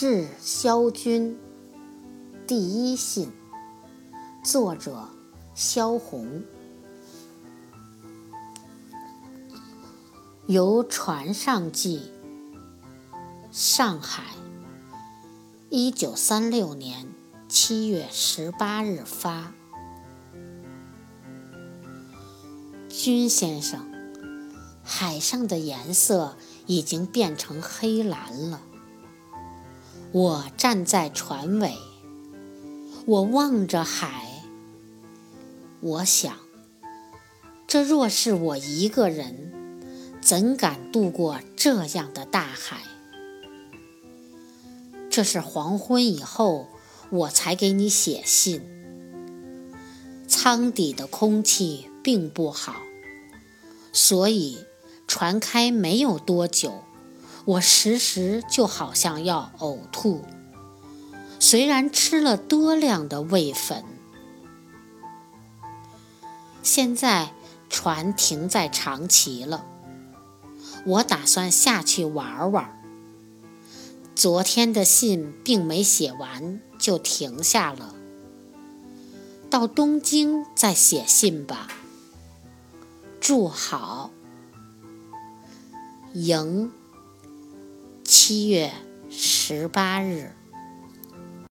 致萧军第一信，作者萧红。由船上记，上海，一九三六年七月十八日发。君先生，海上的颜色已经变成黑蓝了。我站在船尾，我望着海。我想，这若是我一个人，怎敢渡过这样的大海？这是黄昏以后，我才给你写信。舱底的空气并不好，所以船开没有多久。我时时就好像要呕吐，虽然吃了多量的胃粉。现在船停在长崎了，我打算下去玩玩。昨天的信并没写完就停下了，到东京再写信吧。祝好，迎。七月十八日。